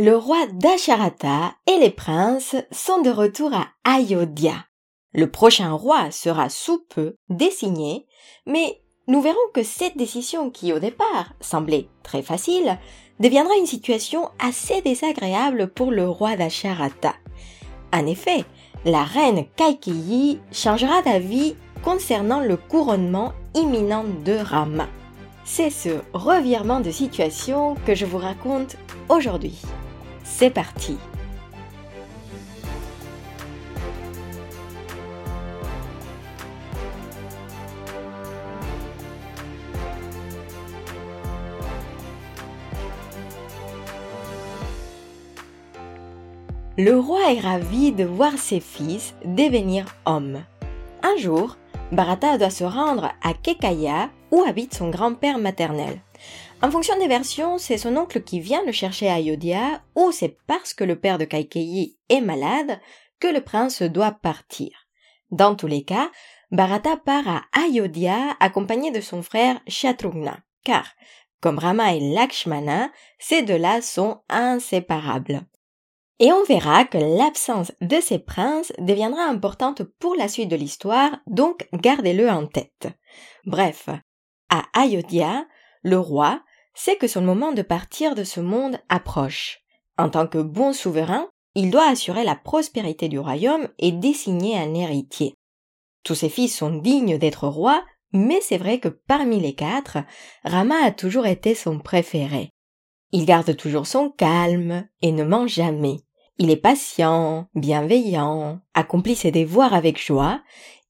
le roi d'Asharata et les princes sont de retour à Ayodhya. Le prochain roi sera sous peu désigné, mais nous verrons que cette décision qui au départ semblait très facile deviendra une situation assez désagréable pour le roi d'Asharata. En effet, la reine Kaikeyi changera d'avis concernant le couronnement imminent de Rama. C'est ce revirement de situation que je vous raconte aujourd'hui. C'est parti Le roi est ravi de voir ses fils devenir hommes. Un jour, Bharata doit se rendre à Kekaya où habite son grand-père maternel. En fonction des versions, c'est son oncle qui vient le chercher à Ayodhya ou c'est parce que le père de Kaikeyi est malade que le prince doit partir. Dans tous les cas, Bharata part à Ayodhya accompagné de son frère Shatrugna, car, comme Rama et Lakshmana, ces deux-là sont inséparables. Et on verra que l'absence de ces princes deviendra importante pour la suite de l'histoire, donc gardez-le en tête. Bref, à Ayodhya, le roi sait que son moment de partir de ce monde approche. En tant que bon souverain, il doit assurer la prospérité du royaume et désigner un héritier. Tous ses fils sont dignes d'être rois, mais c'est vrai que parmi les quatre, Rama a toujours été son préféré. Il garde toujours son calme et ne ment jamais. Il est patient, bienveillant, accomplit ses devoirs avec joie,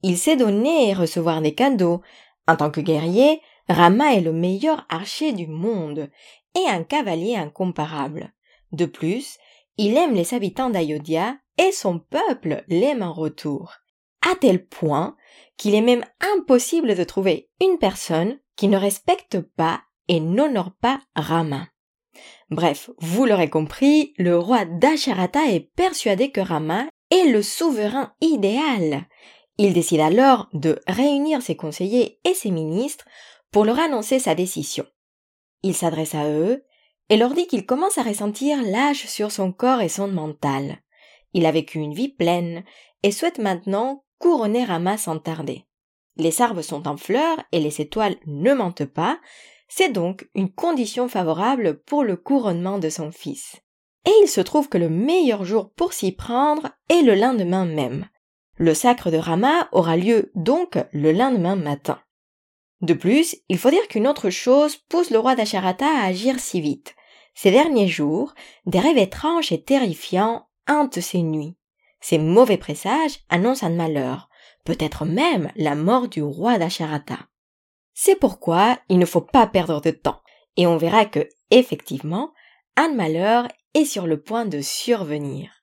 il sait donner et recevoir des cadeaux. En tant que guerrier, Rama est le meilleur archer du monde et un cavalier incomparable. De plus, il aime les habitants d'Ayodhya et son peuple l'aime en retour. À tel point qu'il est même impossible de trouver une personne qui ne respecte pas et n'honore pas Rama. Bref, vous l'aurez compris, le roi d'Asharata est persuadé que Rama est le souverain idéal. Il décide alors de réunir ses conseillers et ses ministres pour leur annoncer sa décision. Il s'adresse à eux et leur dit qu'il commence à ressentir l'âge sur son corps et son mental. Il a vécu une vie pleine et souhaite maintenant couronner Rama sans tarder. Les arbres sont en fleurs et les étoiles ne mentent pas, c'est donc une condition favorable pour le couronnement de son fils. Et il se trouve que le meilleur jour pour s'y prendre est le lendemain même. Le sacre de Rama aura lieu donc le lendemain matin. De plus, il faut dire qu'une autre chose pousse le roi d'Asharata à agir si vite. Ces derniers jours, des rêves étranges et terrifiants hantent ses nuits. Ces mauvais présages annoncent un malheur, peut-être même la mort du roi d'Asharata. C'est pourquoi il ne faut pas perdre de temps. Et on verra que, effectivement, un malheur est sur le point de survenir.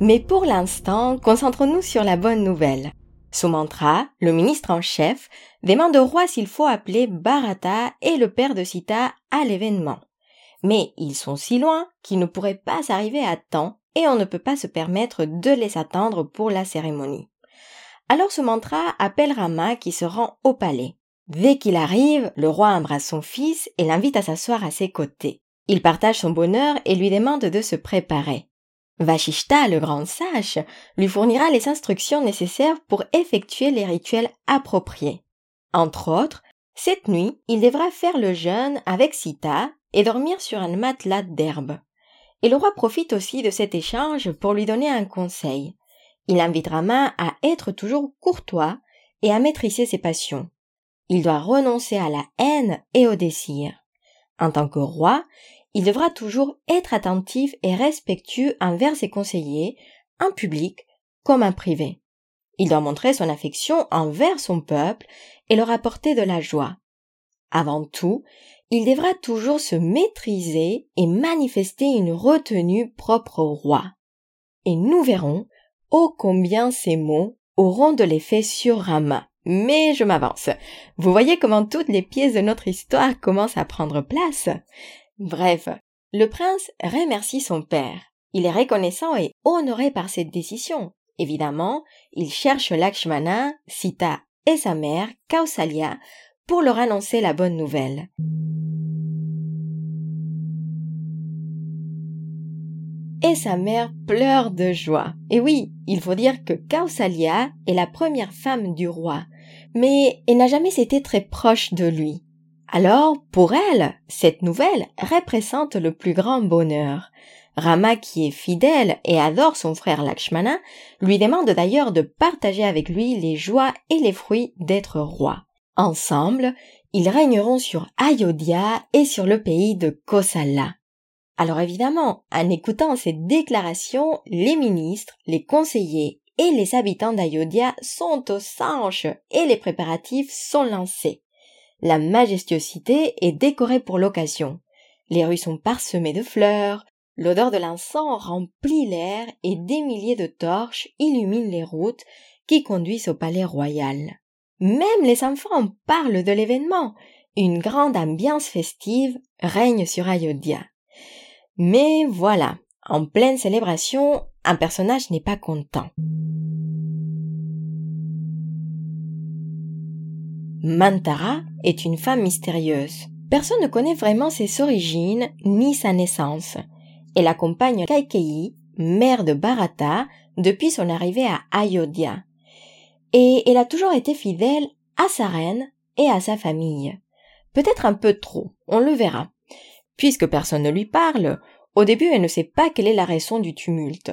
Mais pour l'instant, concentrons-nous sur la bonne nouvelle. Sumantra, le ministre en chef, demande au roi s'il faut appeler Bharata et le père de Sita à l'événement. Mais ils sont si loin qu'ils ne pourraient pas arriver à temps et on ne peut pas se permettre de les attendre pour la cérémonie. Alors Sumantra appelle Rama qui se rend au palais. Dès qu'il arrive, le roi embrasse son fils et l'invite à s'asseoir à ses côtés. Il partage son bonheur et lui demande de se préparer. Vashishta, le grand sage, lui fournira les instructions nécessaires pour effectuer les rituels appropriés. Entre autres, cette nuit, il devra faire le jeûne avec Sita et dormir sur un matelas d'herbe. Et le roi profite aussi de cet échange pour lui donner un conseil. Il invite Rama à être toujours courtois et à maîtriser ses passions. Il doit renoncer à la haine et au désir. En tant que roi, il devra toujours être attentif et respectueux envers ses conseillers, en public comme en privé. Il doit montrer son affection envers son peuple et leur apporter de la joie. Avant tout, il devra toujours se maîtriser et manifester une retenue propre au roi. Et nous verrons ô combien ces mots auront de l'effet sur Rama. Mais je m'avance. Vous voyez comment toutes les pièces de notre histoire commencent à prendre place. Bref, Le prince remercie son père. Il est reconnaissant et honoré par cette décision. Évidemment, il cherche Lakshmana, Sita et sa mère, Kausalya, pour leur annoncer la bonne nouvelle. Et sa mère pleure de joie. Et oui, il faut dire que Kausalya est la première femme du roi, mais elle n'a jamais été très proche de lui. Alors, pour elle, cette nouvelle représente le plus grand bonheur. Rama, qui est fidèle et adore son frère Lakshmana, lui demande d'ailleurs de partager avec lui les joies et les fruits d'être roi. Ensemble, ils régneront sur Ayodhya et sur le pays de Kosala. Alors évidemment, en écoutant ces déclarations, les ministres, les conseillers et les habitants d'Ayodhya sont aux sanches et les préparatifs sont lancés. La majestuosité est décorée pour l'occasion. Les rues sont parsemées de fleurs, l'odeur de l'encens remplit l'air et des milliers de torches illuminent les routes qui conduisent au palais royal. Même les enfants parlent de l'événement. Une grande ambiance festive règne sur Ayodhya. Mais voilà, en pleine célébration, un personnage n'est pas content. Mantara est une femme mystérieuse. Personne ne connaît vraiment ses origines ni sa naissance. Elle accompagne Kaikeyi, mère de Bharata, depuis son arrivée à Ayodhya. Et elle a toujours été fidèle à sa reine et à sa famille. Peut-être un peu trop, on le verra. Puisque personne ne lui parle, au début elle ne sait pas quelle est la raison du tumulte.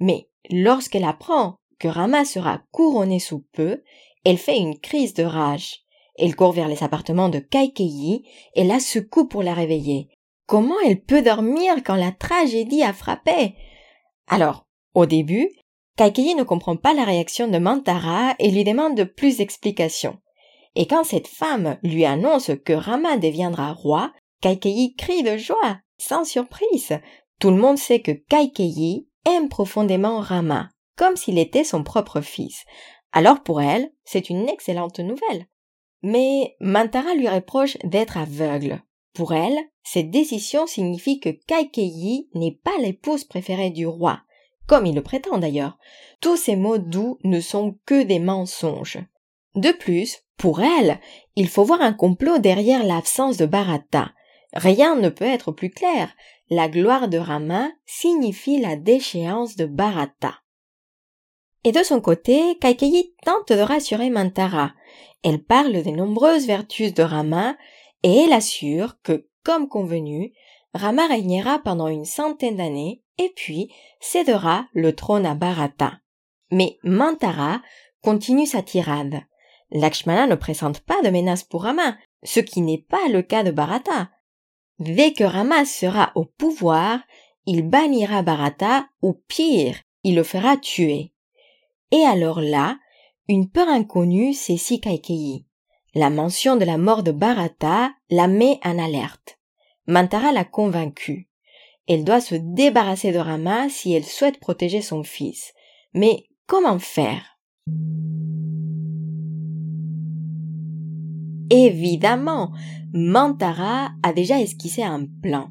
Mais lorsqu'elle apprend que Rama sera couronné sous peu, elle fait une crise de rage. Elle court vers les appartements de Kaikeyi et la secoue pour la réveiller. Comment elle peut dormir quand la tragédie a frappé? Alors, au début, Kaikeyi ne comprend pas la réaction de Mantara et lui demande plus d'explications. Et quand cette femme lui annonce que Rama deviendra roi, Kaikeyi crie de joie, sans surprise. Tout le monde sait que Kaikeyi aime profondément Rama, comme s'il était son propre fils. Alors pour elle, c'est une excellente nouvelle. Mais Mantara lui reproche d'être aveugle. Pour elle, cette décision signifie que Kaikeyi n'est pas l'épouse préférée du roi, comme il le prétend d'ailleurs. Tous ces mots doux ne sont que des mensonges. De plus, pour elle, il faut voir un complot derrière l'absence de Bharata. Rien ne peut être plus clair. La gloire de Rama signifie la déchéance de Bharata. Et de son côté, Kaikeyi tente de rassurer Mantara. Elle parle des nombreuses vertus de Rama et elle assure que, comme convenu, Rama régnera pendant une centaine d'années et puis cédera le trône à Bharata. Mais Mantara continue sa tirade. Lakshmana ne présente pas de menace pour Rama, ce qui n'est pas le cas de Bharata. Dès que Rama sera au pouvoir, il bannira Bharata ou pire, il le fera tuer. Et alors là, une peur inconnue saisit Kaikeyi. La mention de la mort de Bharata la met en alerte. Mantara l'a convaincue. Elle doit se débarrasser de Rama si elle souhaite protéger son fils. Mais comment faire? Évidemment, Mantara a déjà esquissé un plan.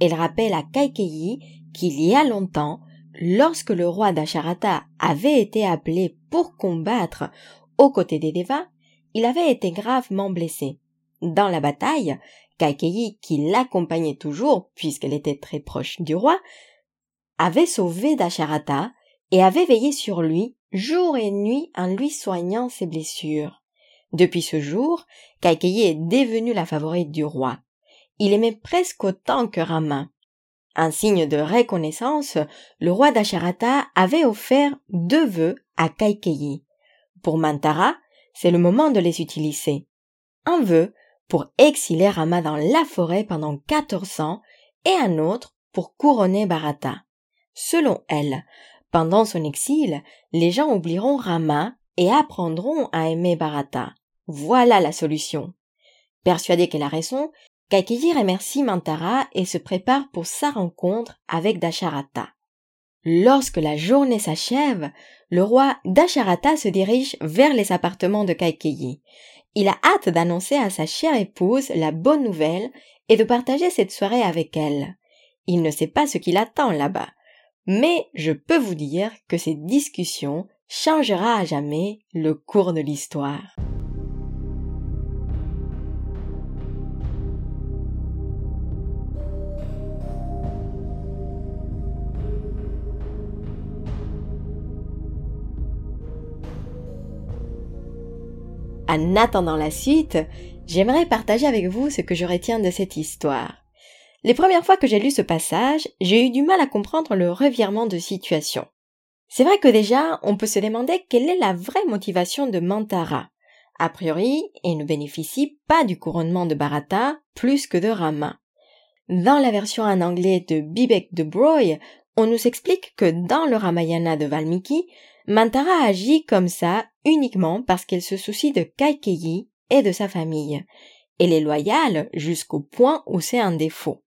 Elle rappelle à Kaikeyi qu'il y a longtemps, lorsque le roi d'Asharata avait été appelé pour combattre aux côtés des Devas, il avait été gravement blessé. Dans la bataille, Kaikeyi, qui l'accompagnait toujours puisqu'elle était très proche du roi, avait sauvé Dasharata et avait veillé sur lui jour et nuit en lui soignant ses blessures. Depuis ce jour, Kaikeyi est devenue la favorite du roi. Il aimait presque autant que Rama. Un signe de reconnaissance, le roi d'Asharata avait offert deux vœux à Kaikeyi. Pour Mantara, c'est le moment de les utiliser. Un vœu pour exiler Rama dans la forêt pendant quatorze ans et un autre pour couronner Bharata. Selon elle, pendant son exil, les gens oublieront Rama et apprendront à aimer Bharata. Voilà la solution. Persuadé qu'elle a raison, Kaikeyi remercie Mantara et se prépare pour sa rencontre avec Dasharata. Lorsque la journée s'achève, le roi Dasharata se dirige vers les appartements de Kaikeyi. Il a hâte d'annoncer à sa chère épouse la bonne nouvelle et de partager cette soirée avec elle. il ne sait pas ce qu'il attend là-bas. Mais je peux vous dire que cette discussion changera à jamais le cours de l'histoire. En attendant la suite, j'aimerais partager avec vous ce que je retiens de cette histoire. Les premières fois que j'ai lu ce passage, j'ai eu du mal à comprendre le revirement de situation. C'est vrai que déjà, on peut se demander quelle est la vraie motivation de Mantara. A priori, il ne bénéficie pas du couronnement de Bharata plus que de Rama. Dans la version en anglais de Bibek de Broy, on nous explique que dans le Ramayana de Valmiki, Mantara agit comme ça uniquement parce qu'elle se soucie de Kaikeyi et de sa famille. Elle est loyale jusqu'au point où c'est un défaut.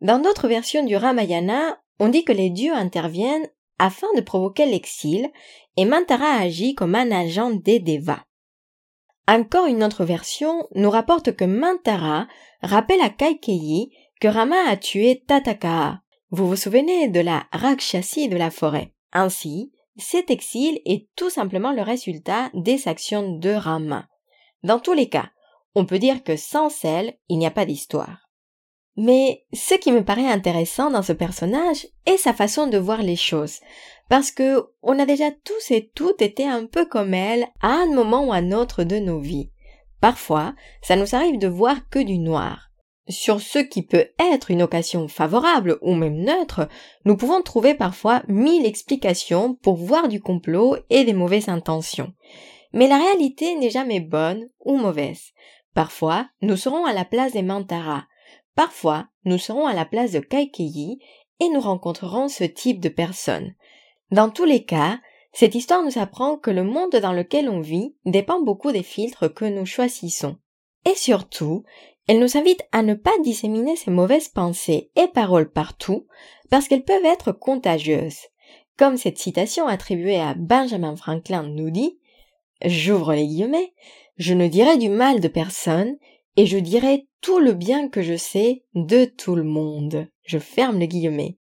Dans d'autres versions du Ramayana, on dit que les dieux interviennent afin de provoquer l'exil et Mantara agit comme un agent des Devas. Encore une autre version nous rapporte que Mantara rappelle à Kaikeyi que Rama a tué Tatakaha. Vous vous souvenez de la Rakshasi de la forêt. Ainsi, cet exil est tout simplement le résultat des actions de Rama. Dans tous les cas, on peut dire que sans celle, il n'y a pas d'histoire. Mais ce qui me paraît intéressant dans ce personnage est sa façon de voir les choses, parce que on a déjà tous et toutes été un peu comme elle à un moment ou à un autre de nos vies. Parfois, ça nous arrive de voir que du noir. Sur ce qui peut être une occasion favorable ou même neutre, nous pouvons trouver parfois mille explications pour voir du complot et des mauvaises intentions. Mais la réalité n'est jamais bonne ou mauvaise. Parfois, nous serons à la place des Mantara. Parfois, nous serons à la place de Kaikeyi et nous rencontrerons ce type de personnes. Dans tous les cas, cette histoire nous apprend que le monde dans lequel on vit dépend beaucoup des filtres que nous choisissons. Et surtout, elle nous invite à ne pas disséminer ces mauvaises pensées et paroles partout parce qu'elles peuvent être contagieuses. Comme cette citation attribuée à Benjamin Franklin nous dit, j'ouvre les guillemets, je ne dirai du mal de personne et je dirai tout le bien que je sais de tout le monde. Je ferme les guillemets.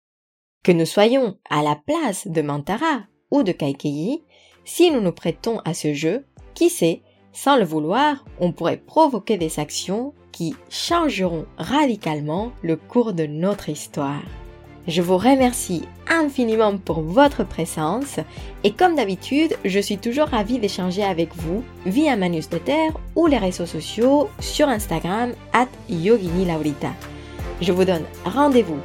Que nous soyons à la place de Mantara ou de Kaikeyi, si nous nous prêtons à ce jeu, qui sait, sans le vouloir, on pourrait provoquer des actions qui changeront radicalement le cours de notre histoire. Je vous remercie infiniment pour votre présence et comme d'habitude, je suis toujours ravie d'échanger avec vous via ma ou les réseaux sociaux sur Instagram at Yogini Laurita. Je vous donne rendez-vous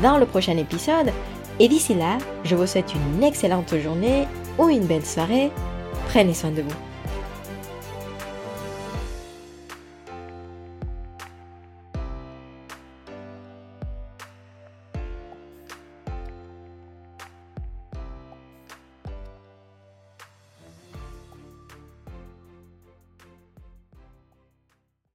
dans le prochain épisode et d'ici là, je vous souhaite une excellente journée ou une belle soirée. Prenez soin de vous.